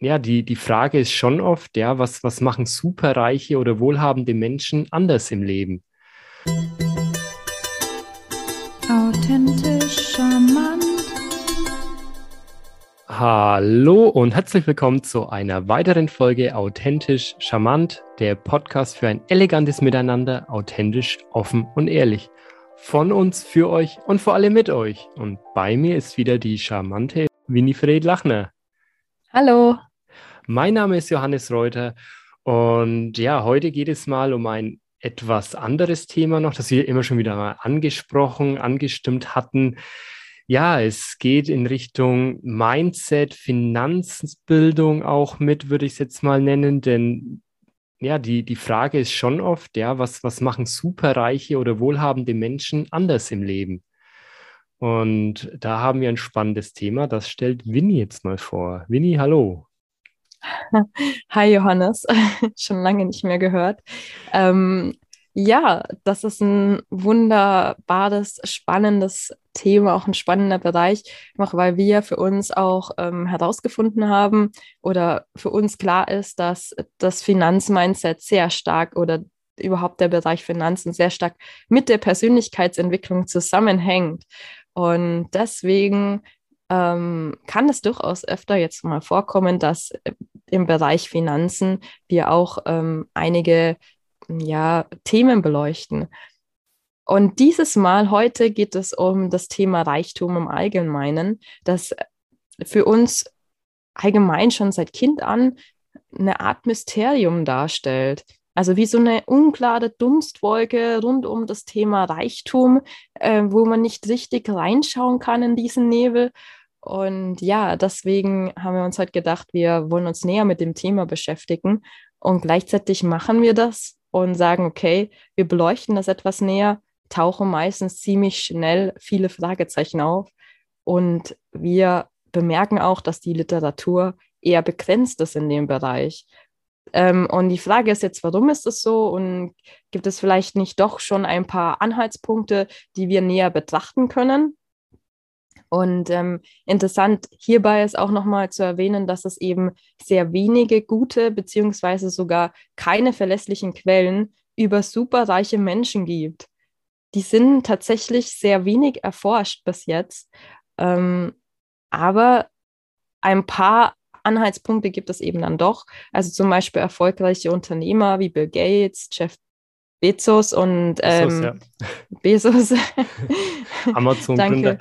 ja, die, die Frage ist schon oft, ja, was, was machen superreiche oder wohlhabende Menschen anders im Leben? Authentisch, charmant. Hallo und herzlich willkommen zu einer weiteren Folge Authentisch, charmant, der Podcast für ein elegantes Miteinander, authentisch, offen und ehrlich. Von uns, für euch und vor allem mit euch. Und bei mir ist wieder die charmante Winifred Lachner. Hallo. Mein Name ist Johannes Reuter und ja, heute geht es mal um ein etwas anderes Thema noch, das wir immer schon wieder mal angesprochen, angestimmt hatten. Ja, es geht in Richtung Mindset, Finanzbildung auch mit, würde ich es jetzt mal nennen, denn ja, die, die Frage ist schon oft, ja, was, was machen superreiche oder wohlhabende Menschen anders im Leben? Und da haben wir ein spannendes Thema, das stellt Winnie jetzt mal vor. Winnie, hallo. Hi Johannes, schon lange nicht mehr gehört. Ähm, ja, das ist ein wunderbares, spannendes Thema, auch ein spannender Bereich, auch weil wir für uns auch ähm, herausgefunden haben oder für uns klar ist, dass das Finanzmindset sehr stark oder überhaupt der Bereich Finanzen sehr stark mit der Persönlichkeitsentwicklung zusammenhängt. Und deswegen ähm, kann es durchaus öfter jetzt mal vorkommen, dass äh, im Bereich Finanzen wir auch ähm, einige ja, Themen beleuchten. Und dieses Mal heute geht es um das Thema Reichtum im Allgemeinen, das für uns allgemein schon seit Kind an eine Art Mysterium darstellt. Also wie so eine unklare Dunstwolke rund um das Thema Reichtum, äh, wo man nicht richtig reinschauen kann in diesen Nebel. Und ja, deswegen haben wir uns heute gedacht, wir wollen uns näher mit dem Thema beschäftigen. Und gleichzeitig machen wir das und sagen, okay, wir beleuchten das etwas näher, tauchen meistens ziemlich schnell viele Fragezeichen auf. Und wir bemerken auch, dass die Literatur eher begrenzt ist in dem Bereich. Ähm, und die Frage ist jetzt, warum ist es so? Und gibt es vielleicht nicht doch schon ein paar Anhaltspunkte, die wir näher betrachten können? Und ähm, interessant hierbei ist auch nochmal zu erwähnen, dass es eben sehr wenige gute beziehungsweise sogar keine verlässlichen Quellen über superreiche Menschen gibt. Die sind tatsächlich sehr wenig erforscht bis jetzt. Ähm, aber ein paar Anhaltspunkte gibt es eben dann doch. Also zum Beispiel erfolgreiche Unternehmer wie Bill Gates, Jeff Bezos und ähm, Bezos. Ja. Amazon-Gründer.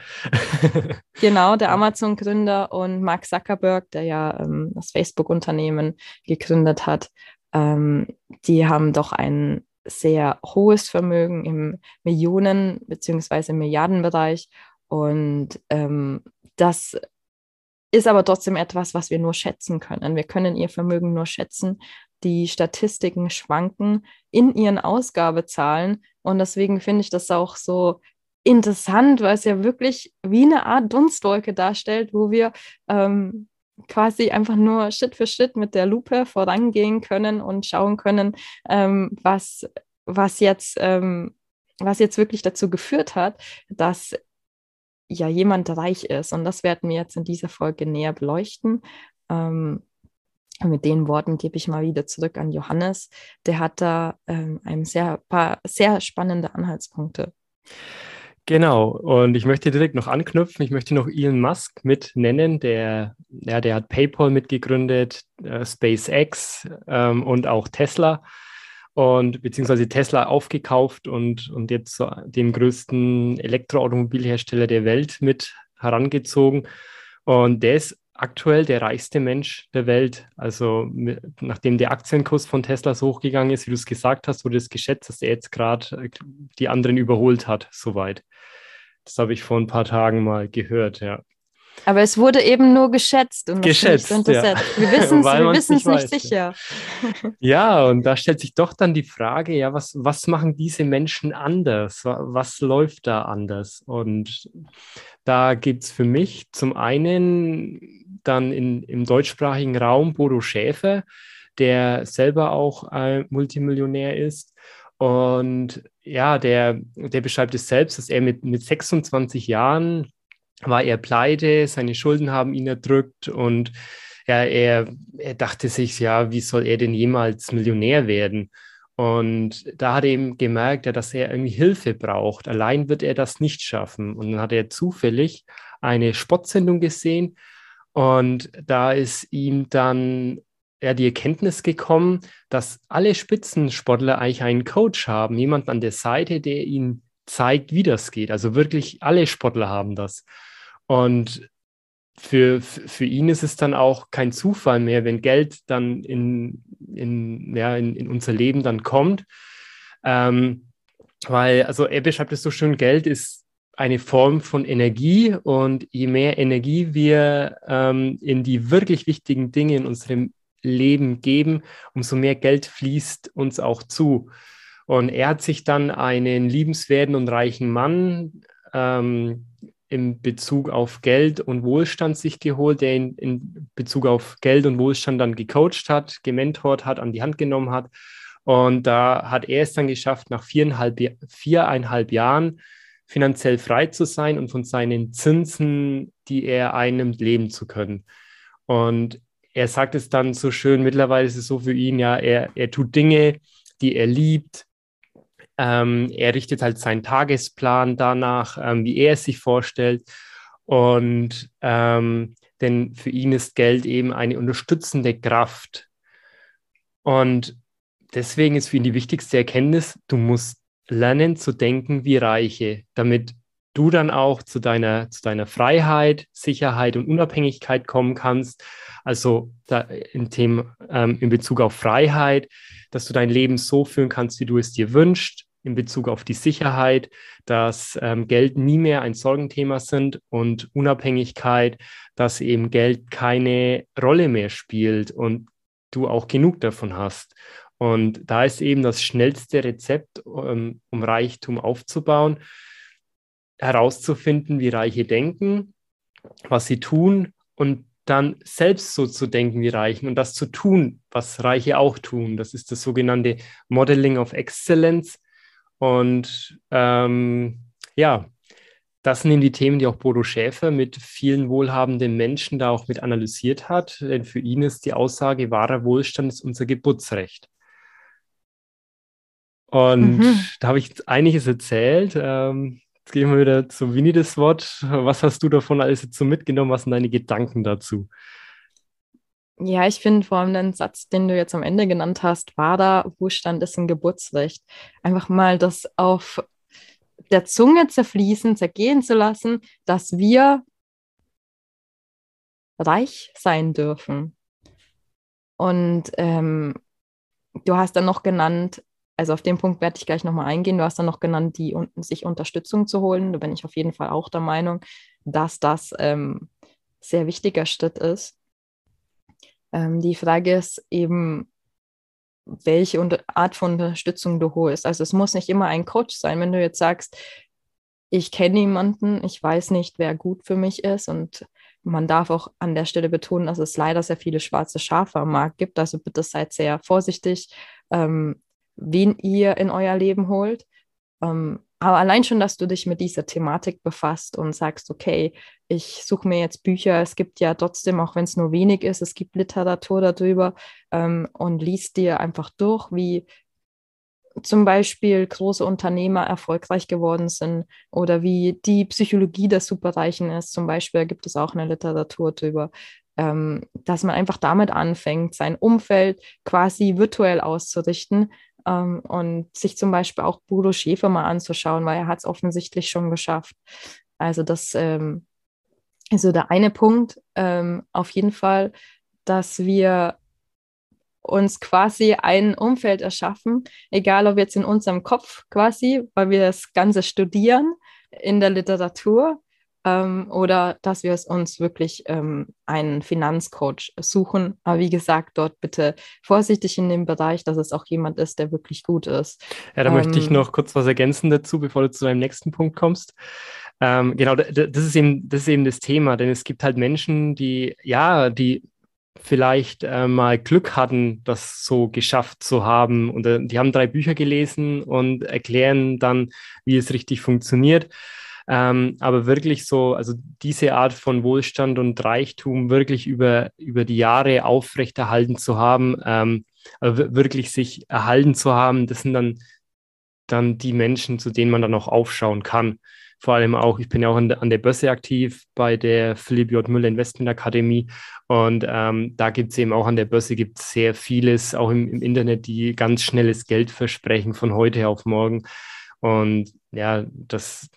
genau, der Amazon-Gründer und Mark Zuckerberg, der ja ähm, das Facebook-Unternehmen gegründet hat. Ähm, die haben doch ein sehr hohes Vermögen im Millionen- bzw. Milliardenbereich. Und ähm, das ist aber trotzdem etwas, was wir nur schätzen können. Wir können ihr Vermögen nur schätzen. Die Statistiken schwanken in ihren Ausgabezahlen und deswegen finde ich das auch so interessant, weil es ja wirklich wie eine Art Dunstwolke darstellt, wo wir ähm, quasi einfach nur Schritt für Schritt mit der Lupe vorangehen können und schauen können, ähm, was, was, jetzt, ähm, was jetzt wirklich dazu geführt hat, dass ja jemand reich ist. Und das werden wir jetzt in dieser Folge näher beleuchten. Ähm, mit den Worten gebe ich mal wieder zurück an Johannes. Der hat da ähm, ein sehr, paar sehr spannende Anhaltspunkte. Genau, und ich möchte direkt noch anknüpfen. Ich möchte noch Elon Musk mit nennen, der, ja, der hat PayPal mitgegründet, äh, SpaceX ähm, und auch Tesla und beziehungsweise Tesla aufgekauft und, und jetzt so den größten Elektroautomobilhersteller der Welt mit herangezogen. Und der ist aktuell der reichste Mensch der Welt. Also nachdem der Aktienkurs von Tesla so hochgegangen ist, wie du es gesagt hast, wurde es geschätzt, dass er jetzt gerade äh, die anderen überholt hat, soweit. Das habe ich vor ein paar Tagen mal gehört, ja. Aber es wurde eben nur geschätzt und geschätzt, ja. Wir wissen es wir nicht, nicht sicher. Ja, und da stellt sich doch dann die Frage, ja, was, was machen diese Menschen anders? Was läuft da anders? Und da gibt es für mich zum einen dann in, im deutschsprachigen Raum Bodo Schäfer, der selber auch ein Multimillionär ist. Und ja, der, der beschreibt es selbst, dass er mit, mit 26 Jahren war er pleite, seine Schulden haben ihn erdrückt und ja, er, er dachte sich, ja, wie soll er denn jemals Millionär werden? Und da hat er eben gemerkt, ja, dass er irgendwie Hilfe braucht. Allein wird er das nicht schaffen. Und dann hat er zufällig eine Sportsendung gesehen und da ist ihm dann ja, die Erkenntnis gekommen, dass alle Spitzensportler eigentlich einen Coach haben, jemanden an der Seite, der ihnen zeigt, wie das geht. Also wirklich alle Sportler haben das. Und für, für ihn ist es dann auch kein Zufall mehr, wenn Geld dann in, in, ja, in, in unser Leben dann kommt. Ähm, weil, also er beschreibt es so schön, Geld ist eine Form von Energie und je mehr Energie wir ähm, in die wirklich wichtigen Dinge in unserem Leben geben, umso mehr Geld fließt uns auch zu. Und er hat sich dann einen liebenswerten und reichen Mann ähm, in Bezug auf Geld und Wohlstand sich geholt, der ihn in Bezug auf Geld und Wohlstand dann gecoacht hat, gementort hat, an die Hand genommen hat. Und da hat er es dann geschafft, nach viereinhalb, viereinhalb Jahren finanziell frei zu sein und von seinen Zinsen, die er einnimmt, leben zu können. Und er sagt es dann so schön, mittlerweile ist es so für ihn, ja, er, er tut Dinge, die er liebt, ähm, er richtet halt seinen Tagesplan danach, ähm, wie er es sich vorstellt. Und ähm, denn für ihn ist Geld eben eine unterstützende Kraft. Und deswegen ist für ihn die wichtigste Erkenntnis, du musst lernen zu denken wie Reiche, damit du dann auch zu deiner, zu deiner Freiheit, Sicherheit und Unabhängigkeit kommen kannst. Also in, dem, ähm, in Bezug auf Freiheit, dass du dein Leben so führen kannst, wie du es dir wünschst, in Bezug auf die Sicherheit, dass ähm, Geld nie mehr ein Sorgenthema sind und Unabhängigkeit, dass eben Geld keine Rolle mehr spielt und du auch genug davon hast. Und da ist eben das schnellste Rezept, um, um Reichtum aufzubauen, herauszufinden, wie Reiche denken, was sie tun und dann selbst so zu denken wie Reichen und das zu tun, was Reiche auch tun. Das ist das sogenannte Modeling of Excellence. Und ähm, ja, das sind eben die Themen, die auch Bodo Schäfer mit vielen wohlhabenden Menschen da auch mit analysiert hat. Denn für ihn ist die Aussage, wahrer Wohlstand ist unser Geburtsrecht. Und mhm. da habe ich einiges erzählt. Ähm, jetzt gehen wir wieder zu Winnie das Wort. Was hast du davon alles jetzt so mitgenommen? Was sind deine Gedanken dazu? Ja, ich finde vor allem den Satz, den du jetzt am Ende genannt hast, war da, Wohlstand ist ein Geburtsrecht. Einfach mal das auf der Zunge zerfließen, zergehen zu lassen, dass wir reich sein dürfen. Und ähm, du hast dann noch genannt, also auf den Punkt werde ich gleich nochmal eingehen, du hast dann noch genannt, die sich Unterstützung zu holen. Da bin ich auf jeden Fall auch der Meinung, dass das ähm, sehr wichtiger Schritt ist. Ähm, die Frage ist eben, welche Art von Unterstützung du holst. Also es muss nicht immer ein Coach sein, wenn du jetzt sagst, ich kenne jemanden, ich weiß nicht, wer gut für mich ist und man darf auch an der Stelle betonen, dass es leider sehr viele schwarze Schafe am Markt gibt. Also bitte seid sehr vorsichtig, ähm, wen ihr in euer Leben holt. Ähm, aber allein schon, dass du dich mit dieser Thematik befasst und sagst, okay, ich suche mir jetzt Bücher, es gibt ja trotzdem, auch wenn es nur wenig ist, es gibt Literatur darüber ähm, und liest dir einfach durch, wie zum Beispiel große Unternehmer erfolgreich geworden sind oder wie die Psychologie der Superreichen ist. Zum Beispiel gibt es auch eine Literatur darüber, ähm, dass man einfach damit anfängt, sein Umfeld quasi virtuell auszurichten ähm, und sich zum Beispiel auch Bodo Schäfer mal anzuschauen, weil er hat es offensichtlich schon geschafft. Also das ähm, ist so der eine Punkt. Ähm, auf jeden Fall, dass wir uns quasi ein Umfeld erschaffen, egal ob jetzt in unserem Kopf quasi, weil wir das Ganze studieren in der Literatur ähm, oder dass wir es uns wirklich ähm, einen Finanzcoach suchen. Aber wie gesagt, dort bitte vorsichtig in dem Bereich, dass es auch jemand ist, der wirklich gut ist. Ja, da ähm, möchte ich ähm, noch kurz was ergänzen dazu, bevor du zu deinem nächsten Punkt kommst. Ähm, genau, das ist, eben, das ist eben das Thema, denn es gibt halt Menschen, die, ja, die vielleicht äh, mal Glück hatten, das so geschafft zu haben. Und äh, die haben drei Bücher gelesen und erklären dann, wie es richtig funktioniert. Ähm, aber wirklich so, also diese Art von Wohlstand und Reichtum wirklich über, über die Jahre aufrechterhalten zu haben, ähm, also wirklich sich erhalten zu haben, das sind dann, dann die Menschen, zu denen man dann auch aufschauen kann vor allem auch, ich bin ja auch an der, an der Börse aktiv bei der Philipp J. Müller Investment Akademie und ähm, da gibt es eben auch an der Börse gibt sehr vieles, auch im, im, Internet, die ganz schnelles Geld versprechen von heute auf morgen und ja, das,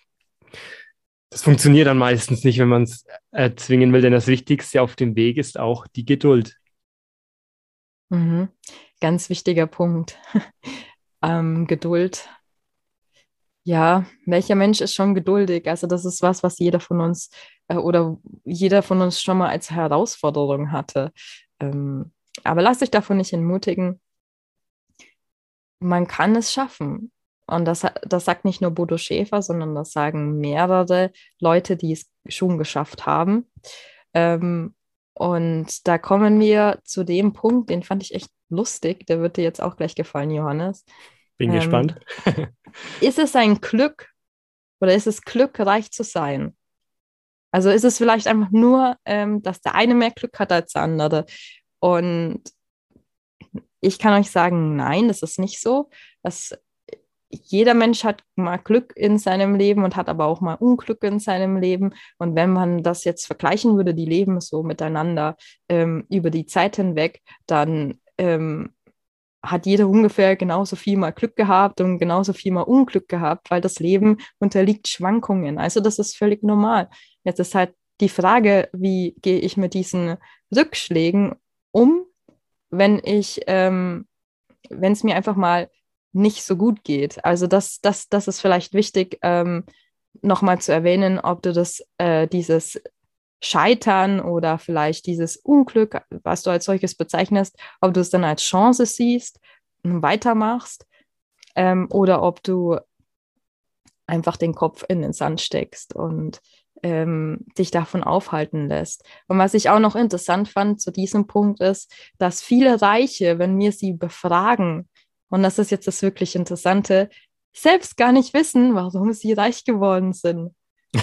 das funktioniert dann meistens nicht, wenn man es erzwingen will, denn das Wichtigste auf dem Weg ist auch die Geduld. Mhm. Ganz wichtiger Punkt. ähm, Geduld ja, welcher Mensch ist schon geduldig? Also das ist was, was jeder von uns äh, oder jeder von uns schon mal als Herausforderung hatte. Ähm, aber lass dich davon nicht entmutigen. Man kann es schaffen. Und das, das sagt nicht nur Bodo Schäfer, sondern das sagen mehrere Leute, die es schon geschafft haben. Ähm, und da kommen wir zu dem Punkt, den fand ich echt lustig. Der wird dir jetzt auch gleich gefallen, Johannes. Bin ähm, gespannt. ist es ein Glück oder ist es Glück, reich zu sein? Also ist es vielleicht einfach nur, ähm, dass der eine mehr Glück hat als der andere. Und ich kann euch sagen, nein, das ist nicht so. Das, jeder Mensch hat mal Glück in seinem Leben und hat aber auch mal Unglück in seinem Leben. Und wenn man das jetzt vergleichen würde, die leben so miteinander ähm, über die Zeit hinweg, dann ähm, hat jeder ungefähr genauso viel mal Glück gehabt und genauso viel mal Unglück gehabt, weil das Leben unterliegt Schwankungen. Also das ist völlig normal. Jetzt ist halt die Frage, wie gehe ich mit diesen Rückschlägen um, wenn ich, ähm, wenn es mir einfach mal nicht so gut geht. Also das, das, das ist vielleicht wichtig, ähm, nochmal zu erwähnen, ob du das, äh, dieses Scheitern oder vielleicht dieses Unglück, was du als solches bezeichnest, ob du es dann als Chance siehst und weitermachst ähm, oder ob du einfach den Kopf in den Sand steckst und ähm, dich davon aufhalten lässt. Und was ich auch noch interessant fand zu diesem Punkt ist, dass viele Reiche, wenn wir sie befragen, und das ist jetzt das wirklich Interessante, selbst gar nicht wissen, warum sie reich geworden sind.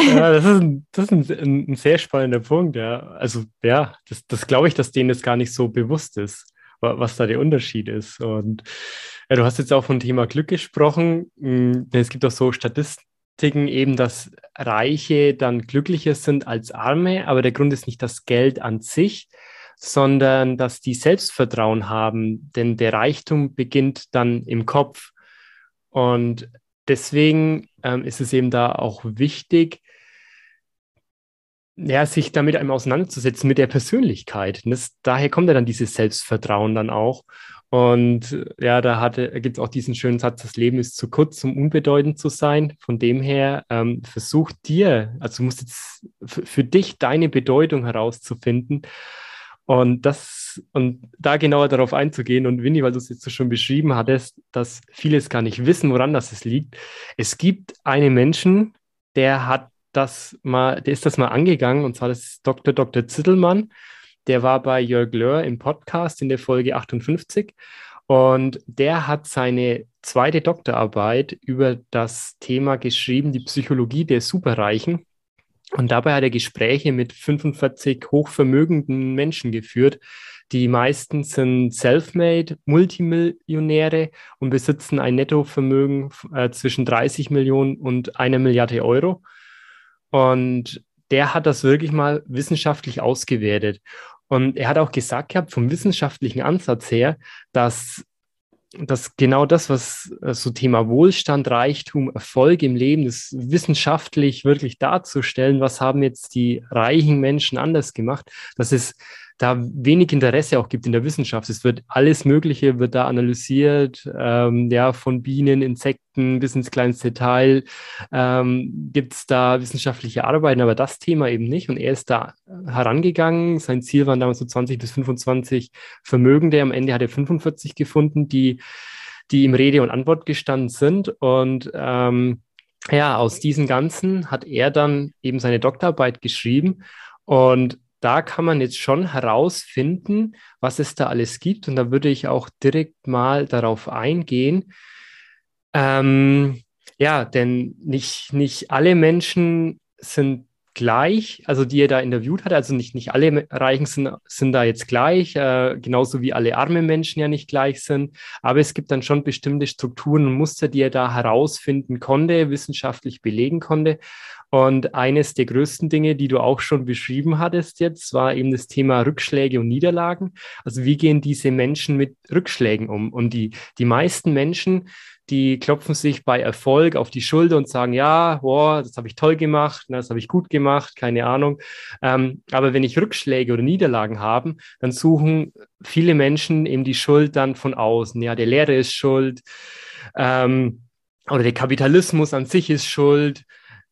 ja, das ist, ein, das ist ein, ein, sehr spannender Punkt, ja. Also, ja, das, das glaube ich, dass denen das gar nicht so bewusst ist, was da der Unterschied ist. Und ja, du hast jetzt auch vom Thema Glück gesprochen. Hm, es gibt auch so Statistiken eben, dass Reiche dann glücklicher sind als Arme, aber der Grund ist nicht das Geld an sich, sondern dass die Selbstvertrauen haben, denn der Reichtum beginnt dann im Kopf. Und deswegen ähm, ist es eben da auch wichtig, ja, sich damit einmal auseinanderzusetzen mit der Persönlichkeit. Das, daher kommt ja dann dieses Selbstvertrauen dann auch. Und ja, da gibt es auch diesen schönen Satz, das Leben ist zu kurz, um unbedeutend zu sein. Von dem her, ähm, versuch dir, also du musst jetzt für dich deine Bedeutung herauszufinden. Und das, und da genauer darauf einzugehen, und Winnie, weil du es jetzt so schon beschrieben hattest, dass vieles gar nicht wissen, woran das es liegt. Es gibt einen Menschen, der hat das mal, der ist das mal angegangen, und zwar das ist Dr. Dr. Zittelmann. Der war bei Jörg Löhr im Podcast in der Folge 58. Und der hat seine zweite Doktorarbeit über das Thema geschrieben, die Psychologie der Superreichen. Und dabei hat er Gespräche mit 45 hochvermögenden Menschen geführt. Die meisten sind self-made, Multimillionäre und besitzen ein Nettovermögen äh, zwischen 30 Millionen und einer Milliarde Euro. Und der hat das wirklich mal wissenschaftlich ausgewertet. Und er hat auch gesagt gehabt, vom wissenschaftlichen Ansatz her, dass dass genau das, was äh, so Thema Wohlstand, Reichtum, Erfolg im Leben ist, wissenschaftlich wirklich darzustellen, was haben jetzt die reichen Menschen anders gemacht, dass es da wenig Interesse auch gibt in der Wissenschaft. Es wird alles Mögliche, wird da analysiert, ähm, ja, von Bienen, Insekten bis ins kleinste Detail ähm, gibt es da wissenschaftliche Arbeiten, aber das Thema eben nicht. Und er ist da herangegangen. Sein Ziel waren damals so 20 bis 25 Vermögende. Am Ende hat er 45 gefunden, die, die ihm Rede und Antwort gestanden sind. Und ähm, ja, aus diesen ganzen hat er dann eben seine Doktorarbeit geschrieben. Und da kann man jetzt schon herausfinden, was es da alles gibt. Und da würde ich auch direkt mal darauf eingehen. Ähm, ja, denn nicht, nicht alle Menschen sind gleich, also die er da interviewt hat, also nicht, nicht alle Reichen sind, sind da jetzt gleich, äh, genauso wie alle armen Menschen ja nicht gleich sind, aber es gibt dann schon bestimmte Strukturen und Muster, die er da herausfinden konnte, wissenschaftlich belegen konnte. Und eines der größten Dinge, die du auch schon beschrieben hattest jetzt, war eben das Thema Rückschläge und Niederlagen. Also wie gehen diese Menschen mit Rückschlägen um? Und die, die meisten Menschen, die klopfen sich bei Erfolg auf die Schulter und sagen, ja, boah, das habe ich toll gemacht, das habe ich gut gemacht, keine Ahnung. Ähm, aber wenn ich Rückschläge oder Niederlagen habe, dann suchen viele Menschen eben die Schuld dann von außen. Ja, der Lehrer ist schuld ähm, oder der Kapitalismus an sich ist schuld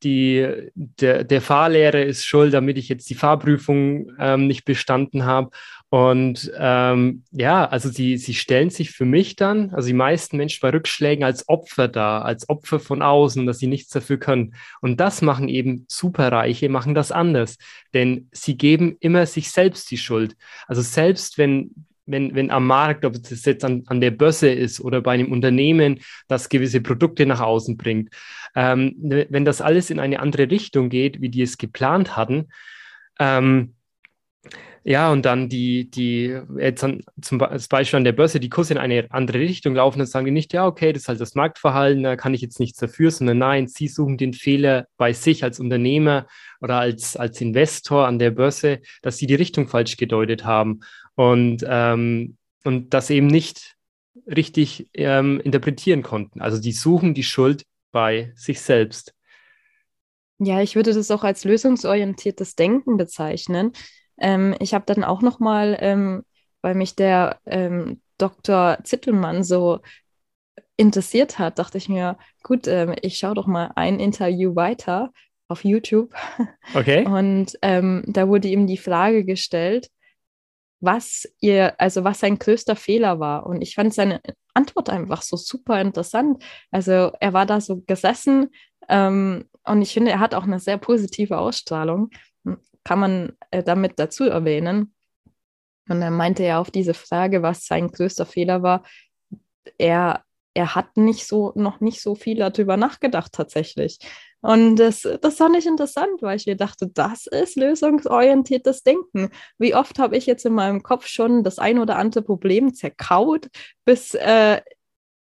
die, der, der Fahrlehrer ist schuld, damit ich jetzt die Fahrprüfung ähm, nicht bestanden habe. Und ähm, ja, also sie, sie stellen sich für mich dann, also die meisten Menschen bei Rückschlägen als Opfer da, als Opfer von außen, dass sie nichts dafür können. Und das machen eben Superreiche, machen das anders, denn sie geben immer sich selbst die Schuld. Also selbst wenn wenn, wenn am Markt, ob es jetzt an, an der Börse ist oder bei einem Unternehmen, das gewisse Produkte nach außen bringt, ähm, wenn das alles in eine andere Richtung geht, wie die es geplant hatten, ähm, ja, und dann die, die, jetzt an, zum Beispiel an der Börse, die Kurse in eine andere Richtung laufen, dann sagen die nicht, ja, okay, das ist halt das Marktverhalten, da kann ich jetzt nichts dafür, sondern nein, sie suchen den Fehler bei sich als Unternehmer oder als, als Investor an der Börse, dass sie die Richtung falsch gedeutet haben und, ähm, und das eben nicht richtig ähm, interpretieren konnten. Also die suchen die Schuld bei sich selbst. Ja, ich würde das auch als lösungsorientiertes Denken bezeichnen. Ähm, ich habe dann auch noch mal, ähm, weil mich der ähm, Dr. Zittelmann so interessiert hat, dachte ich mir, gut, ähm, ich schaue doch mal ein Interview weiter auf YouTube. Okay. Und ähm, da wurde ihm die Frage gestellt, was ihr, also was sein größter Fehler war. Und ich fand seine Antwort einfach so super interessant. Also er war da so gesessen ähm, und ich finde, er hat auch eine sehr positive Ausstrahlung. Kann man äh, damit dazu erwähnen. Und er meinte ja auf diese Frage, was sein größter Fehler war, er, er hat nicht so, noch nicht so viel darüber nachgedacht tatsächlich. Und das, das fand ich interessant, weil ich mir dachte, das ist lösungsorientiertes Denken. Wie oft habe ich jetzt in meinem Kopf schon das ein oder andere Problem zerkaut, bis, äh,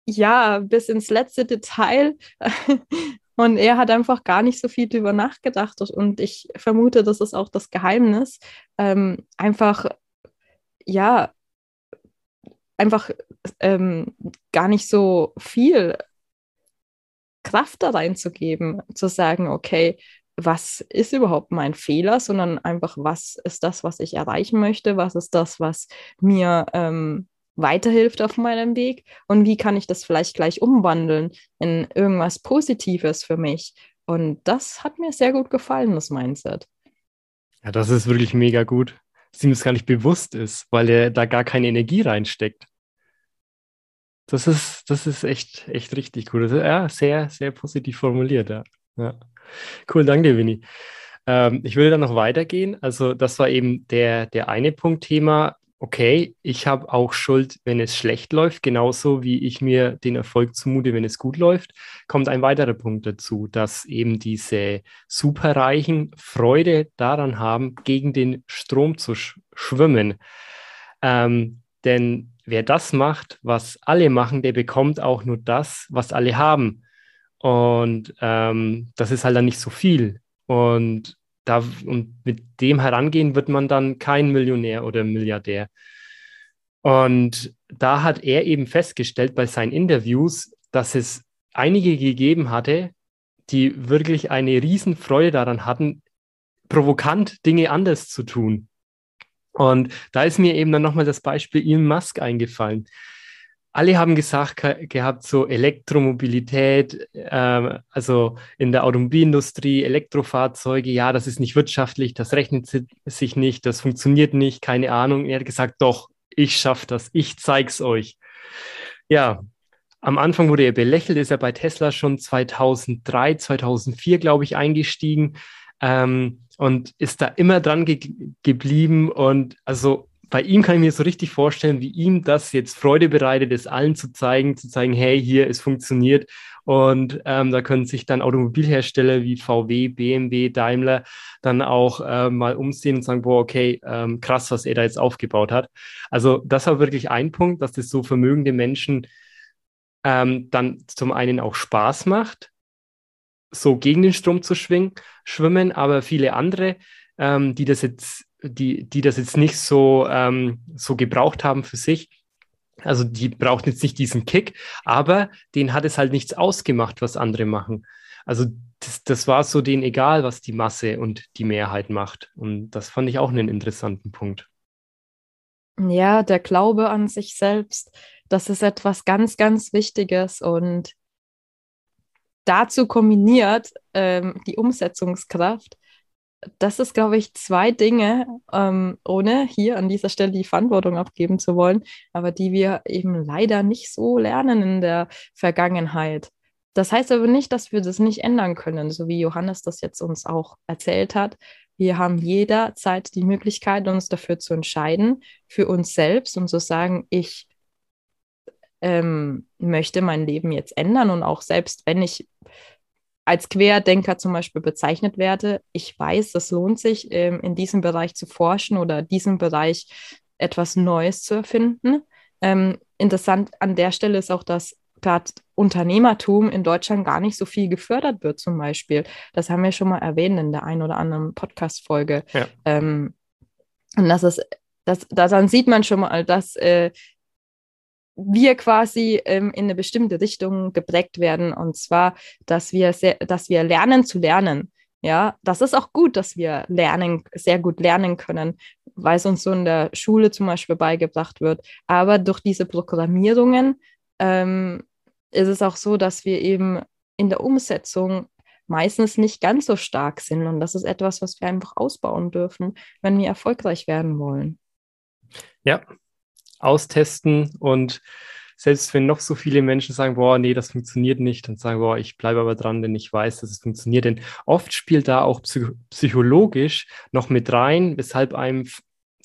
ja, bis ins letzte Detail. Und er hat einfach gar nicht so viel darüber nachgedacht. Und ich vermute, das ist auch das Geheimnis. Ähm, einfach, ja, einfach ähm, gar nicht so viel Kraft da reinzugeben, zu sagen, okay, was ist überhaupt mein Fehler, sondern einfach, was ist das, was ich erreichen möchte, was ist das, was mir ähm, weiterhilft auf meinem Weg und wie kann ich das vielleicht gleich umwandeln in irgendwas Positives für mich. Und das hat mir sehr gut gefallen, das Mindset. Ja, das ist wirklich mega gut, dass ihm das gar nicht bewusst ist, weil er da gar keine Energie reinsteckt. Das ist, das ist echt, echt richtig cool. ja, sehr, sehr positiv formuliert, ja. ja. Cool, danke dir, Winnie. Ähm, ich würde dann noch weitergehen. Also, das war eben der, der eine Punkt Thema. Okay, ich habe auch Schuld, wenn es schlecht läuft, genauso wie ich mir den Erfolg zumute, wenn es gut läuft. Kommt ein weiterer Punkt dazu, dass eben diese Superreichen Freude daran haben, gegen den Strom zu sch schwimmen. Ähm, denn wer das macht, was alle machen, der bekommt auch nur das, was alle haben. Und ähm, das ist halt dann nicht so viel. Und, da, und mit dem herangehen wird man dann kein Millionär oder Milliardär. Und da hat er eben festgestellt bei seinen Interviews, dass es einige gegeben hatte, die wirklich eine Riesenfreude daran hatten, provokant Dinge anders zu tun. Und da ist mir eben dann nochmal das Beispiel Elon Musk eingefallen. Alle haben gesagt gehabt, so Elektromobilität, äh, also in der Automobilindustrie, Elektrofahrzeuge, ja, das ist nicht wirtschaftlich, das rechnet sich nicht, das funktioniert nicht, keine Ahnung. Er hat gesagt, doch, ich schaffe das, ich zeig's euch. Ja, am Anfang wurde er belächelt, ist er bei Tesla schon 2003, 2004, glaube ich, eingestiegen. Ähm, und ist da immer dran ge geblieben und also bei ihm kann ich mir so richtig vorstellen, wie ihm das jetzt Freude bereitet, es allen zu zeigen, zu zeigen, hey, hier, es funktioniert. Und ähm, da können sich dann Automobilhersteller wie VW, BMW, Daimler dann auch äh, mal umsehen und sagen, boah, okay, ähm, krass, was er da jetzt aufgebaut hat. Also das war wirklich ein Punkt, dass das so vermögende Menschen ähm, dann zum einen auch Spaß macht, so gegen den Strom zu schwingen, schwimmen, aber viele andere, ähm, die das jetzt die, die das jetzt nicht so, ähm, so gebraucht haben für sich. Also die brauchten jetzt nicht diesen Kick, aber denen hat es halt nichts ausgemacht, was andere machen. Also das, das war so denen egal, was die Masse und die Mehrheit macht. Und das fand ich auch einen interessanten Punkt. Ja, der Glaube an sich selbst, das ist etwas ganz, ganz Wichtiges und dazu kombiniert ähm, die Umsetzungskraft das ist, glaube ich, zwei Dinge, ähm, ohne hier an dieser Stelle die Verantwortung abgeben zu wollen, aber die wir eben leider nicht so lernen in der Vergangenheit. Das heißt aber nicht, dass wir das nicht ändern können, so wie Johannes das jetzt uns auch erzählt hat. Wir haben jederzeit die Möglichkeit, uns dafür zu entscheiden, für uns selbst und zu sagen, ich ähm, möchte mein Leben jetzt ändern und auch selbst wenn ich als Querdenker zum Beispiel bezeichnet werde. Ich weiß, es lohnt sich, ähm, in diesem Bereich zu forschen oder diesem Bereich etwas Neues zu erfinden. Ähm, interessant an der Stelle ist auch, dass gerade Unternehmertum in Deutschland gar nicht so viel gefördert wird, zum Beispiel. Das haben wir schon mal erwähnt in der einen oder anderen Podcast-Folge. Ja. Ähm, und das ist, das, daran sieht man schon mal, dass äh, wir quasi ähm, in eine bestimmte Richtung geprägt werden. Und zwar, dass wir, sehr, dass wir lernen zu lernen. Ja, das ist auch gut, dass wir lernen, sehr gut lernen können, weil es uns so in der Schule zum Beispiel beigebracht wird. Aber durch diese Programmierungen ähm, ist es auch so, dass wir eben in der Umsetzung meistens nicht ganz so stark sind. Und das ist etwas, was wir einfach ausbauen dürfen, wenn wir erfolgreich werden wollen. Ja, austesten und selbst wenn noch so viele Menschen sagen, boah, nee, das funktioniert nicht, und sagen, boah, ich bleibe aber dran, denn ich weiß, dass es funktioniert. Denn oft spielt da auch psych psychologisch noch mit rein, weshalb einem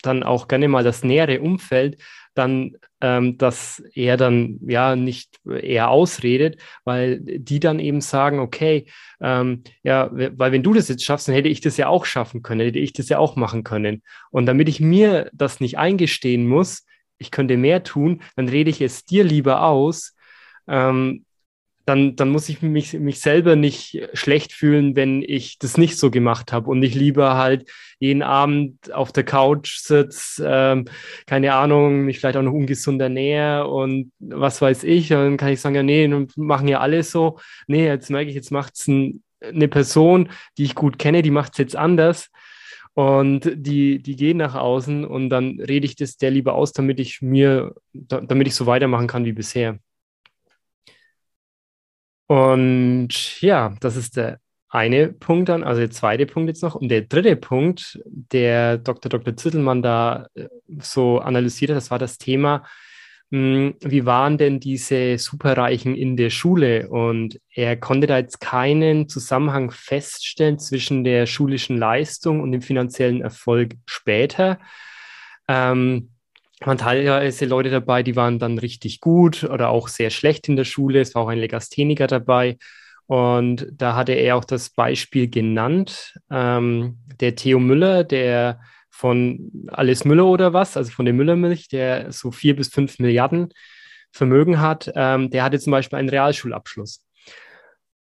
dann auch gerne mal das nähere Umfeld dann, ähm, dass er dann ja nicht eher ausredet, weil die dann eben sagen, okay, ähm, ja, weil wenn du das jetzt schaffst, dann hätte ich das ja auch schaffen können, hätte ich das ja auch machen können. Und damit ich mir das nicht eingestehen muss, ich könnte mehr tun, dann rede ich es dir lieber aus. Ähm, dann, dann muss ich mich, mich selber nicht schlecht fühlen, wenn ich das nicht so gemacht habe und ich lieber halt jeden Abend auf der Couch sitze, ähm, keine Ahnung, mich vielleicht auch noch ungesund ernähre und was weiß ich. dann kann ich sagen, ja, nee, machen ja alle so. Nee, jetzt merke ich, jetzt macht es ein, eine Person, die ich gut kenne, die macht es jetzt anders. Und die, die gehen nach außen und dann rede ich das der lieber aus, damit ich mir, damit ich so weitermachen kann wie bisher. Und ja, das ist der eine Punkt dann, also der zweite Punkt jetzt noch. Und der dritte Punkt, der Dr. Dr. Zittelmann da äh, so analysiert hat, das war das Thema wie waren denn diese Superreichen in der Schule? Und er konnte da jetzt keinen Zusammenhang feststellen zwischen der schulischen Leistung und dem finanziellen Erfolg später. Ähm, waren teilweise Leute dabei, die waren dann richtig gut oder auch sehr schlecht in der Schule. Es war auch ein Legastheniker dabei. Und da hatte er auch das Beispiel genannt. Ähm, der Theo Müller, der von Alice Müller oder was, also von der Müllermilch, der so vier bis fünf Milliarden Vermögen hat, ähm, der hatte zum Beispiel einen Realschulabschluss.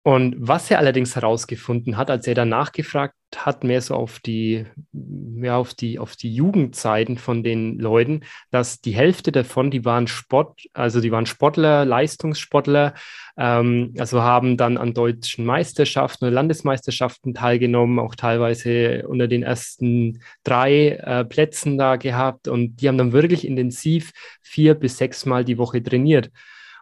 Und was er allerdings herausgefunden hat, als er dann nachgefragt hat, mehr so auf die, ja, auf die, auf die Jugendzeiten von den Leuten, dass die Hälfte davon, die waren Sport, also die waren Sportler, Leistungssportler, ähm, also haben dann an deutschen Meisterschaften oder Landesmeisterschaften teilgenommen, auch teilweise unter den ersten drei äh, Plätzen da gehabt und die haben dann wirklich intensiv vier bis sechs Mal die Woche trainiert.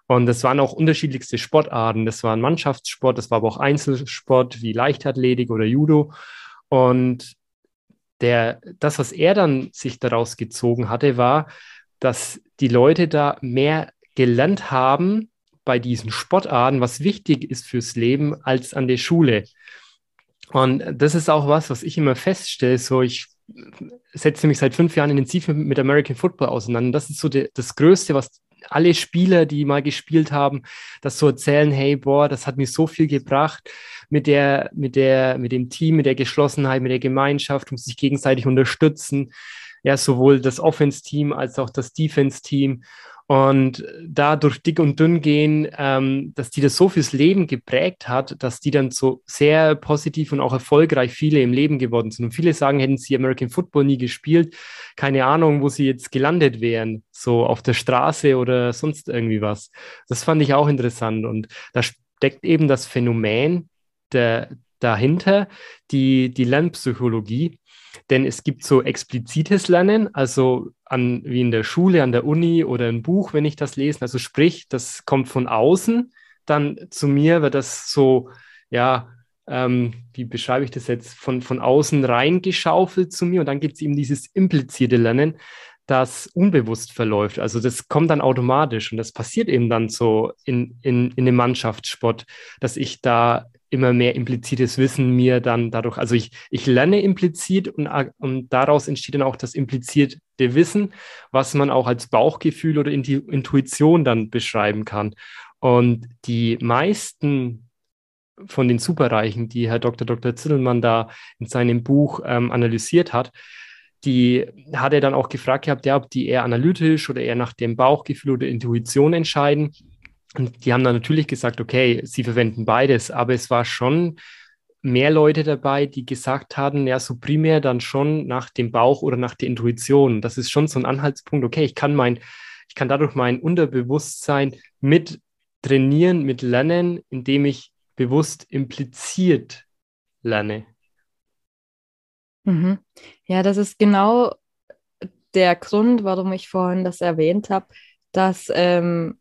Und das waren auch unterschiedlichste Sportarten. Das war ein Mannschaftssport, das war aber auch Einzelsport wie Leichtathletik oder Judo. Und der, das, was er dann sich daraus gezogen hatte, war, dass die Leute da mehr gelernt haben bei diesen Sportarten, was wichtig ist fürs Leben, als an der Schule. Und das ist auch was, was ich immer feststelle. So, ich setze mich seit fünf Jahren intensiv mit, American Football auseinander. Das ist so de, das Größte, was alle Spieler, die mal gespielt haben, das so erzählen, hey, boah, das hat mir so viel gebracht mit der, mit der, mit dem Team, mit der Geschlossenheit, mit der Gemeinschaft, um sich gegenseitig unterstützen. Ja, sowohl das Offense-Team als auch das Defense-Team und da durch dick und dünn gehen, ähm, dass die das so fürs Leben geprägt hat, dass die dann so sehr positiv und auch erfolgreich viele im Leben geworden sind. Und viele sagen, hätten sie American Football nie gespielt, keine Ahnung, wo sie jetzt gelandet wären, so auf der Straße oder sonst irgendwie was. Das fand ich auch interessant. Und da steckt eben das Phänomen der, dahinter, die, die Lernpsychologie. Denn es gibt so explizites Lernen, also an, wie in der Schule, an der Uni oder ein Buch, wenn ich das lese. Also sprich, das kommt von außen, dann zu mir wird das so, ja, ähm, wie beschreibe ich das jetzt, von, von außen reingeschaufelt zu mir und dann gibt es eben dieses implizierte Lernen, das unbewusst verläuft. Also das kommt dann automatisch und das passiert eben dann so in, in, in dem Mannschaftssport, dass ich da immer mehr implizites Wissen mir dann dadurch, also ich, ich lerne implizit und, und daraus entsteht dann auch das implizierte Wissen, was man auch als Bauchgefühl oder Intuition dann beschreiben kann. Und die meisten von den Superreichen, die Herr Dr. Dr. Zittelmann da in seinem Buch ähm, analysiert hat, die hat er dann auch gefragt gehabt, ja, ob die eher analytisch oder eher nach dem Bauchgefühl oder Intuition entscheiden. Und die haben dann natürlich gesagt, okay, sie verwenden beides, aber es war schon mehr Leute dabei, die gesagt hatten, ja, so primär dann schon nach dem Bauch oder nach der Intuition. Das ist schon so ein Anhaltspunkt, okay, ich kann mein, ich kann dadurch mein Unterbewusstsein mit trainieren, mit lernen, indem ich bewusst impliziert lerne. Mhm. Ja, das ist genau der Grund, warum ich vorhin das erwähnt habe, dass ähm,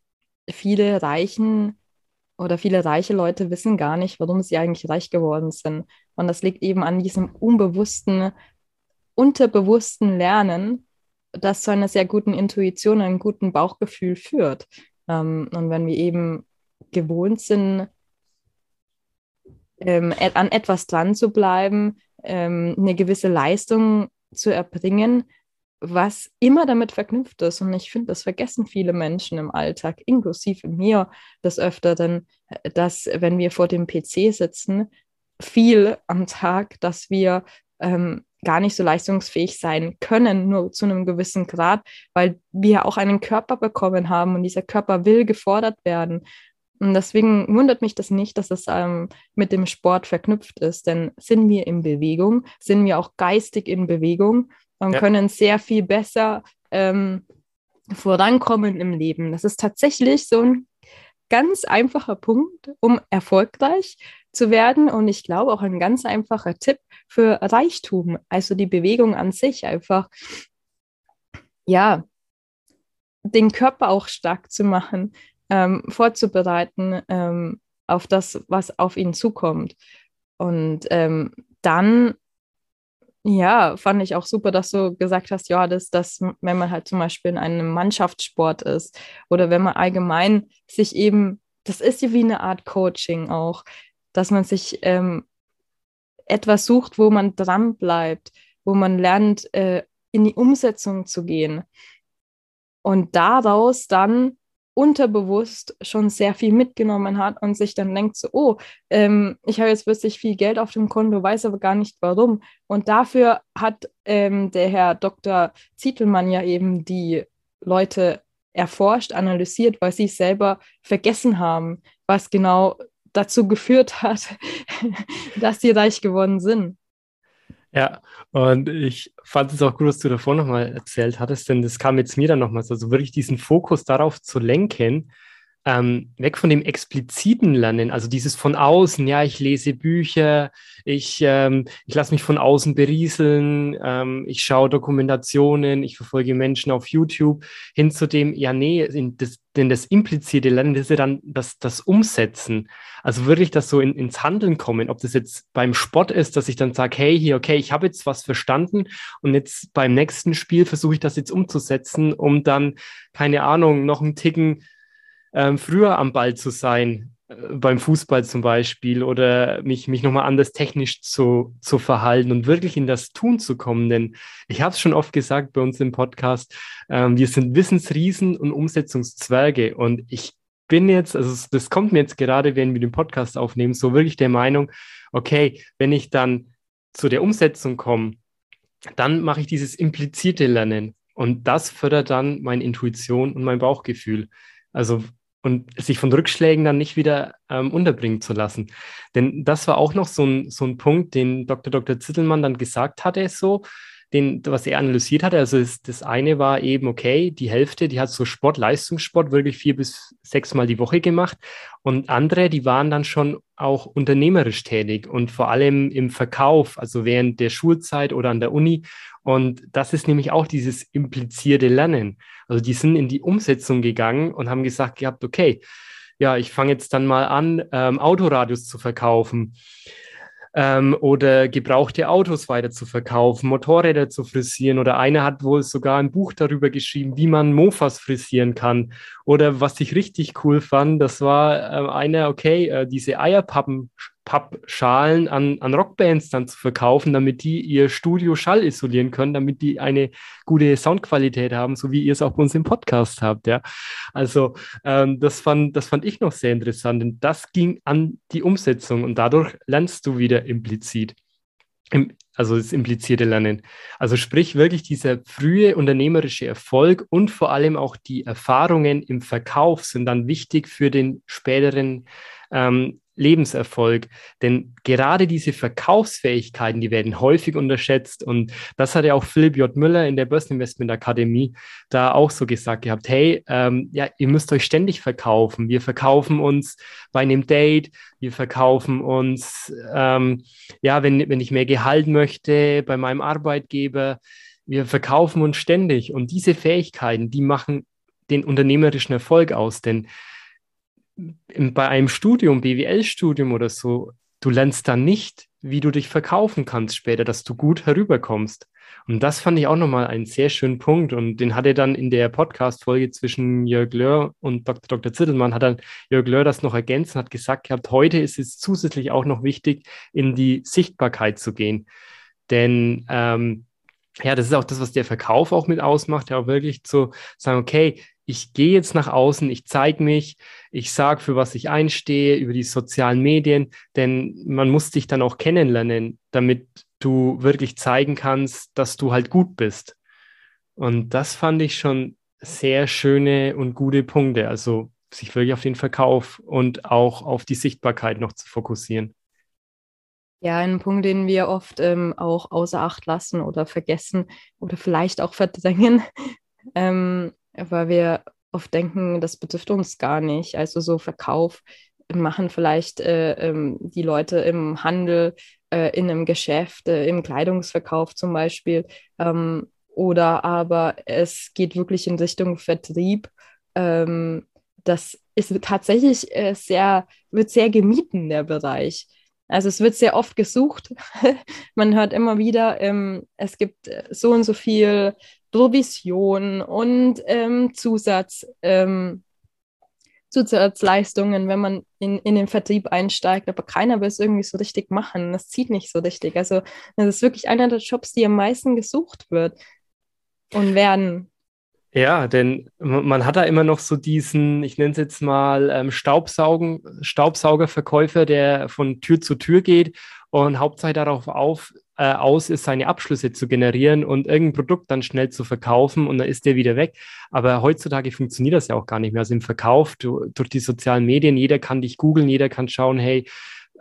viele Reichen oder viele reiche Leute wissen gar nicht, warum sie eigentlich reich geworden sind. Und das liegt eben an diesem unbewussten, unterbewussten Lernen, das zu einer sehr guten Intuition, einem guten Bauchgefühl führt. Ähm, und wenn wir eben gewohnt sind, ähm, an etwas dran zu bleiben, ähm, eine gewisse Leistung zu erbringen, was immer damit verknüpft ist. Und ich finde, das vergessen viele Menschen im Alltag, inklusive mir des Öfteren, dass wenn wir vor dem PC sitzen, viel am Tag, dass wir ähm, gar nicht so leistungsfähig sein können, nur zu einem gewissen Grad, weil wir auch einen Körper bekommen haben und dieser Körper will gefordert werden. Und deswegen wundert mich das nicht, dass es ähm, mit dem Sport verknüpft ist, denn sind wir in Bewegung, sind wir auch geistig in Bewegung und ja. können sehr viel besser ähm, vorankommen im Leben. Das ist tatsächlich so ein ganz einfacher Punkt, um erfolgreich zu werden und ich glaube auch ein ganz einfacher Tipp für Reichtum, also die Bewegung an sich einfach, ja, den Körper auch stark zu machen, ähm, vorzubereiten ähm, auf das, was auf ihn zukommt. Und ähm, dann ja, fand ich auch super, dass du gesagt hast, ja, dass das, wenn man halt zum Beispiel in einem Mannschaftssport ist oder wenn man allgemein sich eben, das ist ja wie eine Art Coaching auch, dass man sich ähm, etwas sucht, wo man dran bleibt, wo man lernt, äh, in die Umsetzung zu gehen. Und daraus dann unterbewusst schon sehr viel mitgenommen hat und sich dann denkt so, oh, ähm, ich habe jetzt plötzlich viel Geld auf dem Konto, weiß aber gar nicht warum. Und dafür hat ähm, der Herr Dr. Zietelmann ja eben die Leute erforscht, analysiert, weil sie selber vergessen haben, was genau dazu geführt hat, dass sie reich geworden sind. Ja, und ich fand es auch gut, was du davor nochmal erzählt hattest, denn das kam jetzt mir dann nochmal so, also wirklich diesen Fokus darauf zu lenken, ähm, weg von dem expliziten Lernen, also dieses von außen, ja, ich lese Bücher, ich, ähm, ich lasse mich von außen berieseln, ähm, ich schaue Dokumentationen, ich verfolge Menschen auf YouTube, hin zu dem, ja, nee, das, denn das implizite Lernen, das ist ja dann das, das Umsetzen. Also wirklich das so in, ins Handeln kommen, ob das jetzt beim Sport ist, dass ich dann sage, hey, hier, okay, ich habe jetzt was verstanden und jetzt beim nächsten Spiel versuche ich das jetzt umzusetzen, um dann, keine Ahnung, noch einen Ticken ähm, früher am Ball zu sein. beim Fußball zum Beispiel oder mich, mich nochmal anders technisch zu, zu verhalten und wirklich in das Tun zu kommen. Denn ich habe es schon oft gesagt bei uns im Podcast, ähm, wir sind Wissensriesen und Umsetzungszwerge. Und ich bin jetzt, also das kommt mir jetzt gerade, wenn wir den Podcast aufnehmen, so wirklich der Meinung, okay, wenn ich dann zu der Umsetzung komme, dann mache ich dieses implizierte Lernen. Und das fördert dann meine Intuition und mein Bauchgefühl. Also und sich von Rückschlägen dann nicht wieder ähm, unterbringen zu lassen. Denn das war auch noch so ein, so ein Punkt, den Dr. Dr. Zittelmann dann gesagt hatte, so, den, was er analysiert hatte. Also das, das eine war eben, okay, die Hälfte, die hat so Sport, Leistungssport wirklich vier bis sechs Mal die Woche gemacht. Und andere, die waren dann schon auch unternehmerisch tätig und vor allem im Verkauf, also während der Schulzeit oder an der Uni. Und das ist nämlich auch dieses implizierte Lernen. Also die sind in die Umsetzung gegangen und haben gesagt gehabt, okay, ja, ich fange jetzt dann mal an, ähm, Autoradios zu verkaufen ähm, oder gebrauchte Autos weiter zu verkaufen, Motorräder zu frisieren oder einer hat wohl sogar ein Buch darüber geschrieben, wie man Mofas frisieren kann. Oder was ich richtig cool fand, das war äh, einer, okay, äh, diese Eierpappen Pappschalen an, an Rockbands dann zu verkaufen, damit die ihr Studio Schall isolieren können, damit die eine gute Soundqualität haben, so wie ihr es auch bei uns im Podcast habt. Ja. Also ähm, das, fand, das fand ich noch sehr interessant, denn das ging an die Umsetzung und dadurch lernst du wieder implizit. Im, also das implizierte Lernen. Also sprich wirklich dieser frühe unternehmerische Erfolg und vor allem auch die Erfahrungen im Verkauf sind dann wichtig für den späteren ähm, Lebenserfolg. Denn gerade diese Verkaufsfähigkeiten, die werden häufig unterschätzt. Und das hat ja auch Philipp J. Müller in der Börseninvestment Akademie da auch so gesagt gehabt. Hey, ähm, ja, ihr müsst euch ständig verkaufen. Wir verkaufen uns bei einem Date. Wir verkaufen uns, ähm, ja, wenn, wenn ich mehr Gehalt möchte bei meinem Arbeitgeber. Wir verkaufen uns ständig. Und diese Fähigkeiten, die machen den unternehmerischen Erfolg aus. Denn bei einem Studium, BWL-Studium oder so, du lernst dann nicht, wie du dich verkaufen kannst später, dass du gut herüberkommst. Und das fand ich auch nochmal einen sehr schönen Punkt. Und den hat er dann in der Podcast-Folge zwischen Jörg Löhr und Dr. Dr. Zittelmann, hat dann Jörg Löhr das noch ergänzt und hat gesagt gehabt, heute ist es zusätzlich auch noch wichtig, in die Sichtbarkeit zu gehen. Denn ähm, ja, das ist auch das, was der Verkauf auch mit ausmacht, ja auch wirklich zu sagen, okay, ich gehe jetzt nach außen, ich zeige mich, ich sage, für was ich einstehe, über die sozialen Medien, denn man muss dich dann auch kennenlernen, damit du wirklich zeigen kannst, dass du halt gut bist. Und das fand ich schon sehr schöne und gute Punkte, also sich wirklich auf den Verkauf und auch auf die Sichtbarkeit noch zu fokussieren. Ja, ein Punkt, den wir oft ähm, auch außer Acht lassen oder vergessen oder vielleicht auch verdrängen, ähm, weil wir oft denken, das betrifft uns gar nicht. Also so Verkauf machen vielleicht äh, ähm, die Leute im Handel, äh, in einem Geschäft, äh, im Kleidungsverkauf zum Beispiel. Ähm, oder aber es geht wirklich in Richtung Vertrieb. Ähm, das ist tatsächlich äh, sehr, wird sehr gemieden, der Bereich. Also es wird sehr oft gesucht. Man hört immer wieder, ähm, es gibt äh, so und so viel Provision und ähm, Zusatz, ähm, Zusatzleistungen, wenn man in, in den Vertrieb einsteigt, aber keiner will es irgendwie so richtig machen. Das zieht nicht so richtig. Also das ist wirklich einer der Jobs, die am meisten gesucht wird und werden. Ja, denn man hat da immer noch so diesen, ich nenne es jetzt mal ähm, Staubsaugen, Staubsaugerverkäufer, der von Tür zu Tür geht und hauptsächlich darauf auf, äh, aus ist, seine Abschlüsse zu generieren und irgendein Produkt dann schnell zu verkaufen und dann ist der wieder weg. Aber heutzutage funktioniert das ja auch gar nicht mehr. Also im Verkauf, du, durch die sozialen Medien, jeder kann dich googeln, jeder kann schauen, hey,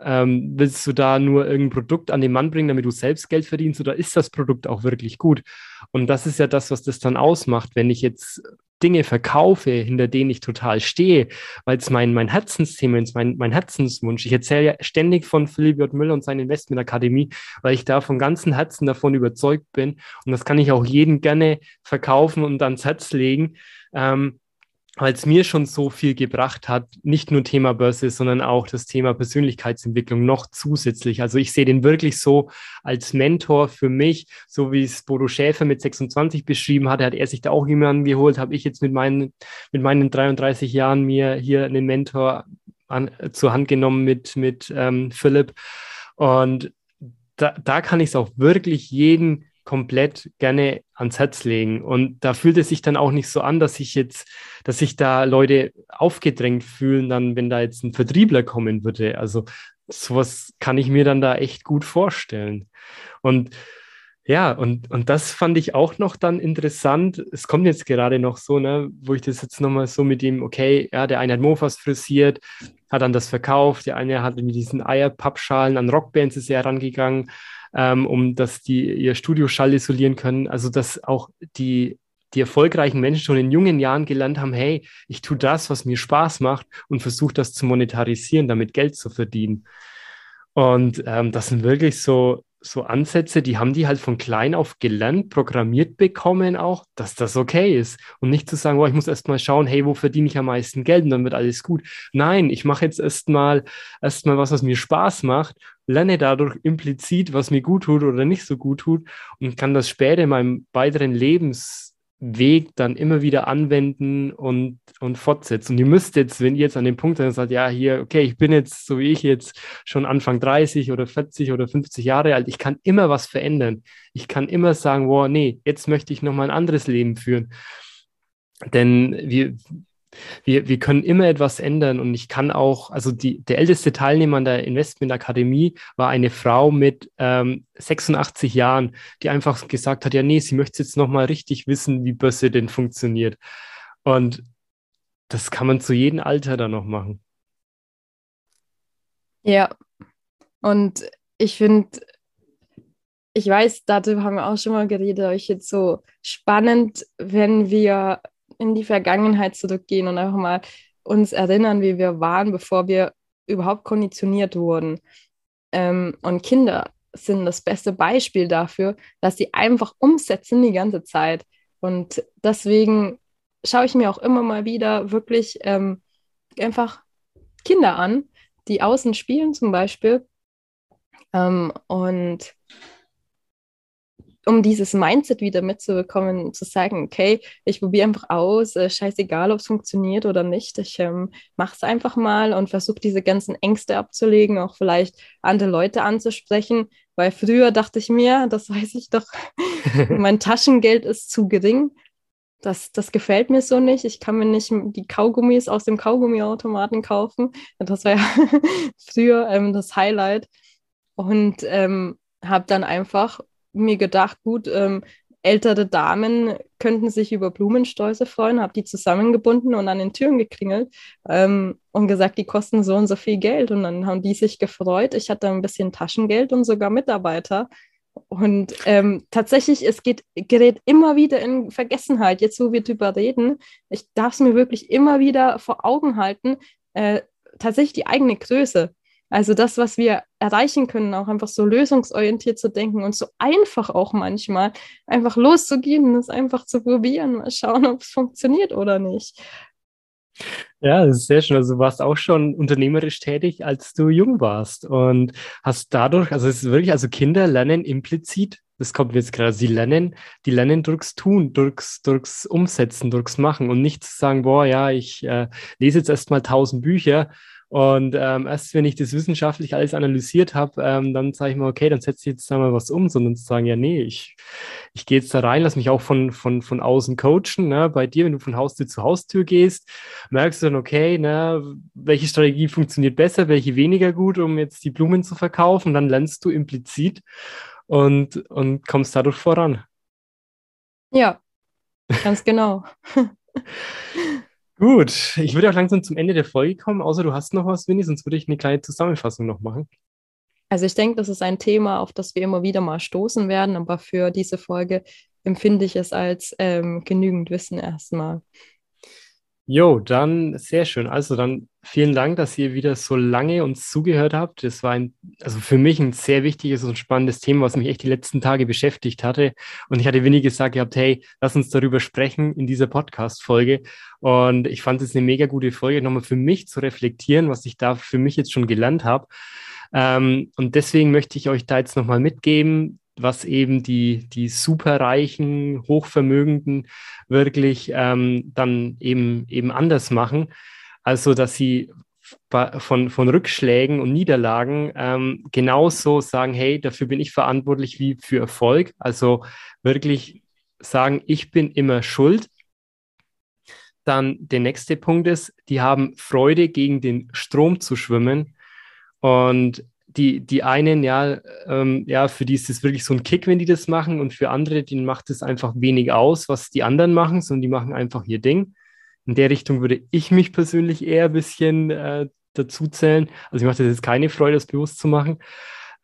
ähm, willst du da nur irgendein Produkt an den Mann bringen, damit du selbst Geld verdienst oder ist das Produkt auch wirklich gut? Und das ist ja das, was das dann ausmacht. Wenn ich jetzt Dinge verkaufe, hinter denen ich total stehe, weil es mein, mein Herzensthema ist, mein, mein Herzenswunsch. Ich erzähle ja ständig von Philipp J. Müller und seiner Investmentakademie, weil ich da von ganzem Herzen davon überzeugt bin. Und das kann ich auch jedem gerne verkaufen und ans Herz legen. Ähm, weil es mir schon so viel gebracht hat, nicht nur Thema Börse, sondern auch das Thema Persönlichkeitsentwicklung noch zusätzlich. Also ich sehe den wirklich so als Mentor für mich, so wie es Bodo Schäfer mit 26 beschrieben hat, hat er sich da auch jemanden geholt, habe ich jetzt mit meinen, mit meinen 33 Jahren mir hier einen Mentor an, zur Hand genommen mit, mit ähm, Philipp. Und da, da kann ich es auch wirklich jeden komplett gerne ans Herz legen. Und da fühlt es sich dann auch nicht so an, dass ich jetzt, dass sich da Leute aufgedrängt fühlen, dann, wenn da jetzt ein Vertriebler kommen würde. Also sowas kann ich mir dann da echt gut vorstellen. Und ja, und, und das fand ich auch noch dann interessant. Es kommt jetzt gerade noch so, ne, wo ich das jetzt nochmal so mit ihm, okay, ja, der eine hat Mofas frisiert, hat dann das verkauft, der eine hat mit diesen Eierpappschalen an Rockbands ist er herangegangen, ähm, um dass die ihr Studioschall isolieren können. Also, dass auch die, die erfolgreichen Menschen schon in jungen Jahren gelernt haben, hey, ich tue das, was mir Spaß macht und versuche das zu monetarisieren, damit Geld zu verdienen. Und ähm, das sind wirklich so, so Ansätze, die haben die halt von klein auf gelernt, programmiert bekommen auch, dass das okay ist. Und nicht zu sagen, oh, ich muss erst mal schauen, hey, wo verdiene ich am meisten Geld und dann wird alles gut. Nein, ich mache jetzt erst mal, erst mal was, was mir Spaß macht, lerne dadurch implizit, was mir gut tut oder nicht so gut tut und kann das später in meinem weiteren Lebens Weg dann immer wieder anwenden und, und fortsetzen. Und ihr müsst jetzt, wenn ihr jetzt an dem Punkt seid sagt, ja, hier, okay, ich bin jetzt, so wie ich jetzt, schon Anfang 30 oder 40 oder 50 Jahre alt, ich kann immer was verändern. Ich kann immer sagen, wow, nee, jetzt möchte ich nochmal ein anderes Leben führen. Denn wir, wir, wir können immer etwas ändern und ich kann auch, also die, der älteste Teilnehmer an der Investment Akademie war eine Frau mit ähm, 86 Jahren, die einfach gesagt hat, ja, nee, sie möchte jetzt nochmal richtig wissen, wie Börse denn funktioniert. Und das kann man zu jedem Alter dann noch machen. Ja, und ich finde, ich weiß, darüber haben wir auch schon mal geredet, aber ich jetzt so spannend, wenn wir in die Vergangenheit zurückgehen und einfach mal uns erinnern, wie wir waren, bevor wir überhaupt konditioniert wurden. Ähm, und Kinder sind das beste Beispiel dafür, dass sie einfach umsetzen die ganze Zeit. Und deswegen schaue ich mir auch immer mal wieder wirklich ähm, einfach Kinder an, die außen spielen zum Beispiel. Ähm, und um dieses Mindset wieder mitzubekommen, zu sagen, okay, ich probiere einfach aus, äh, scheißegal, ob es funktioniert oder nicht, ich ähm, mache es einfach mal und versuche diese ganzen Ängste abzulegen, auch vielleicht andere Leute anzusprechen, weil früher dachte ich mir, das weiß ich doch, mein Taschengeld ist zu gering, das, das gefällt mir so nicht. Ich kann mir nicht die Kaugummis aus dem Kaugummiautomaten kaufen. Das war ja früher ähm, das Highlight. Und ähm, habe dann einfach mir gedacht, gut, ähm, ältere Damen könnten sich über Blumensträuße freuen, habe die zusammengebunden und an den Türen geklingelt ähm, und gesagt, die kosten so und so viel Geld. Und dann haben die sich gefreut. Ich hatte ein bisschen Taschengeld und sogar Mitarbeiter. Und ähm, tatsächlich, es geht, gerät immer wieder in Vergessenheit, jetzt wo wir drüber reden. Ich darf es mir wirklich immer wieder vor Augen halten, äh, tatsächlich die eigene Größe. Also das, was wir erreichen können, auch einfach so lösungsorientiert zu denken und so einfach auch manchmal einfach loszugehen es einfach zu probieren, mal schauen, ob es funktioniert oder nicht. Ja, das ist sehr schön. Also du warst auch schon unternehmerisch tätig, als du jung warst und hast dadurch, also es ist wirklich, also Kinder lernen implizit, das kommt jetzt gerade, sie lernen, die lernen durchs Tun, durchs, durchs Umsetzen, durchs Machen und nicht zu sagen, boah, ja, ich äh, lese jetzt erstmal tausend Bücher und ähm, erst wenn ich das wissenschaftlich alles analysiert habe, ähm, dann sage ich mir, okay, dann setze ich jetzt da mal was um, sondern zu sagen, ja, nee, ich, ich gehe jetzt da rein, lass mich auch von, von, von außen coachen. Ne? Bei dir, wenn du von Haustür zu Haustür gehst, merkst du dann, okay, ne, welche Strategie funktioniert besser, welche weniger gut, um jetzt die Blumen zu verkaufen. Dann lernst du implizit und, und kommst dadurch voran. Ja, ganz genau. Gut, ich würde auch langsam zum Ende der Folge kommen, außer du hast noch was, Winnie, sonst würde ich eine kleine Zusammenfassung noch machen. Also ich denke, das ist ein Thema, auf das wir immer wieder mal stoßen werden, aber für diese Folge empfinde ich es als ähm, genügend Wissen erstmal. Jo, dann sehr schön. Also dann vielen Dank, dass ihr wieder so lange uns zugehört habt. Das war ein, also für mich ein sehr wichtiges und spannendes Thema, was mich echt die letzten Tage beschäftigt hatte. Und ich hatte wenig gesagt gehabt, hey, lass uns darüber sprechen in dieser Podcast-Folge. Und ich fand es eine mega gute Folge, nochmal für mich zu reflektieren, was ich da für mich jetzt schon gelernt habe. Ähm, und deswegen möchte ich euch da jetzt nochmal mitgeben, was eben die, die superreichen, hochvermögenden wirklich ähm, dann eben, eben anders machen. Also, dass sie von, von Rückschlägen und Niederlagen ähm, genauso sagen, hey, dafür bin ich verantwortlich wie für Erfolg. Also wirklich sagen, ich bin immer schuld. Dann der nächste Punkt ist, die haben Freude, gegen den Strom zu schwimmen. Und die, die einen, ja, ähm, ja, für die ist es wirklich so ein Kick, wenn die das machen. Und für andere, denen macht es einfach wenig aus, was die anderen machen, sondern die machen einfach ihr Ding. In der Richtung würde ich mich persönlich eher ein bisschen äh, dazu zählen. Also ich mache das jetzt keine Freude, das bewusst zu machen.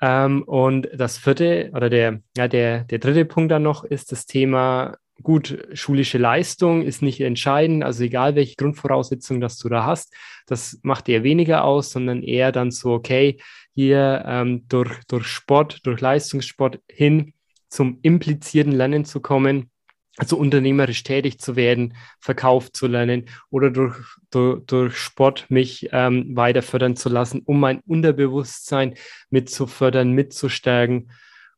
Ähm, und das vierte oder der, ja, der, der dritte Punkt dann noch ist das Thema, gut, schulische Leistung ist nicht entscheidend, also egal welche Grundvoraussetzungen das du da hast, das macht eher weniger aus, sondern eher dann so, okay, hier ähm, durch, durch Sport, durch Leistungssport hin zum implizierten Lernen zu kommen, also unternehmerisch tätig zu werden, verkauft zu lernen oder durch, durch, durch Sport mich ähm, weiter fördern zu lassen, um mein Unterbewusstsein mitzufördern, mitzustärken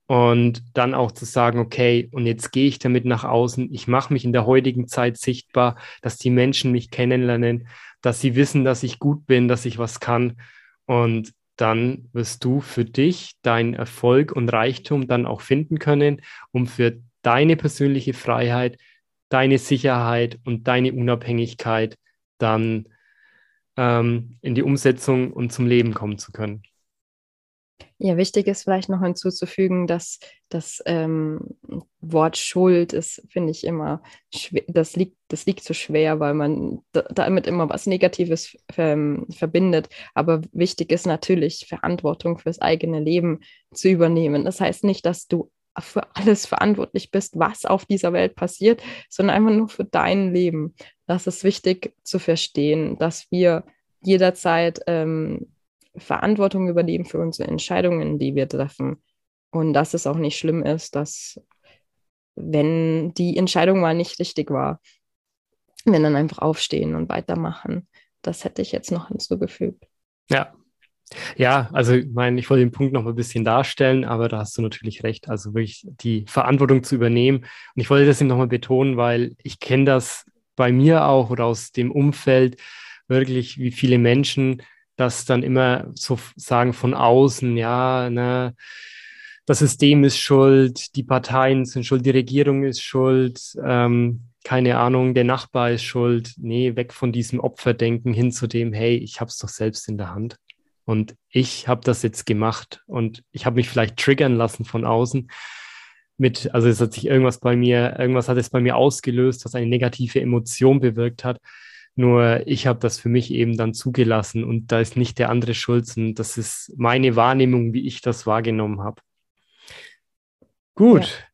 und dann auch zu sagen, okay, und jetzt gehe ich damit nach außen, ich mache mich in der heutigen Zeit sichtbar, dass die Menschen mich kennenlernen, dass sie wissen, dass ich gut bin, dass ich was kann und dann wirst du für dich deinen Erfolg und Reichtum dann auch finden können, um für deine persönliche Freiheit, deine Sicherheit und deine Unabhängigkeit dann ähm, in die Umsetzung und zum Leben kommen zu können. Ja, wichtig ist vielleicht noch hinzuzufügen, dass das ähm, Wort Schuld ist, finde ich immer, schwer, das liegt, das liegt so schwer, weil man damit immer was Negatives ähm, verbindet. Aber wichtig ist natürlich, Verantwortung fürs eigene Leben zu übernehmen. Das heißt nicht, dass du für alles verantwortlich bist, was auf dieser Welt passiert, sondern einfach nur für dein Leben. Das ist wichtig zu verstehen, dass wir jederzeit ähm, Verantwortung übernehmen für unsere Entscheidungen, die wir treffen. Und dass es auch nicht schlimm ist, dass wenn die Entscheidung mal nicht richtig war, wir dann einfach aufstehen und weitermachen. Das hätte ich jetzt noch hinzugefügt. Ja, ja, also ich meine, ich wollte den Punkt noch ein bisschen darstellen, aber da hast du natürlich recht. Also wirklich die Verantwortung zu übernehmen. Und ich wollte das eben nochmal betonen, weil ich kenne das bei mir auch oder aus dem Umfeld wirklich, wie viele Menschen das dann immer so sagen von außen, ja, ne, das System ist schuld, die Parteien sind schuld, die Regierung ist schuld, ähm, keine Ahnung, der Nachbar ist schuld. Nee, weg von diesem Opferdenken hin zu dem, hey, ich habe es doch selbst in der Hand. Und ich habe das jetzt gemacht und ich habe mich vielleicht triggern lassen von außen mit, also es hat sich irgendwas bei mir, irgendwas hat es bei mir ausgelöst, was eine negative Emotion bewirkt hat. Nur ich habe das für mich eben dann zugelassen und da ist nicht der andere schuld, sondern das ist meine Wahrnehmung, wie ich das wahrgenommen habe. Gut, ja.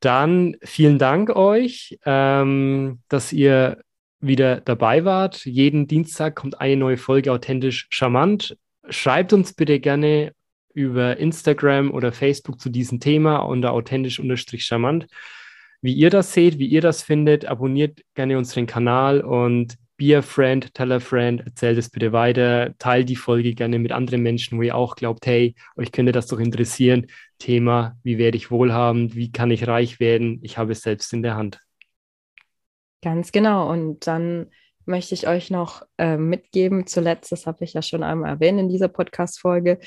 dann vielen Dank euch, ähm, dass ihr wieder dabei wart. Jeden Dienstag kommt eine neue Folge authentisch charmant schreibt uns bitte gerne über Instagram oder Facebook zu diesem Thema unter authentisch-charmant, wie ihr das seht, wie ihr das findet. Abonniert gerne unseren Kanal und be a friend, tell a friend, erzählt es bitte weiter, teilt die Folge gerne mit anderen Menschen, wo ihr auch glaubt, hey, euch könnte das doch interessieren. Thema, wie werde ich wohlhabend, wie kann ich reich werden? Ich habe es selbst in der Hand. Ganz genau. Und dann möchte ich euch noch äh, mitgeben. Zuletzt, das habe ich ja schon einmal erwähnt in dieser Podcast-Folge,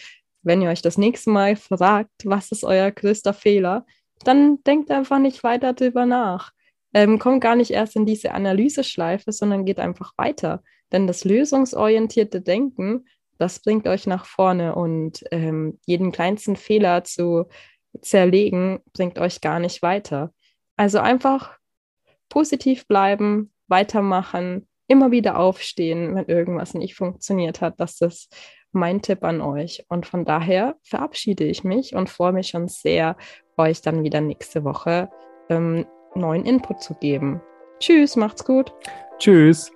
wenn ihr euch das nächste Mal fragt, was ist euer größter Fehler, dann denkt einfach nicht weiter darüber nach. Ähm, kommt gar nicht erst in diese Analyseschleife, sondern geht einfach weiter. Denn das lösungsorientierte Denken, das bringt euch nach vorne und ähm, jeden kleinsten Fehler zu zerlegen, bringt euch gar nicht weiter. Also einfach positiv bleiben, weitermachen, immer wieder aufstehen, wenn irgendwas nicht funktioniert hat. Das ist mein Tipp an euch. Und von daher verabschiede ich mich und freue mich schon sehr, euch dann wieder nächste Woche ähm, neuen Input zu geben. Tschüss, macht's gut. Tschüss.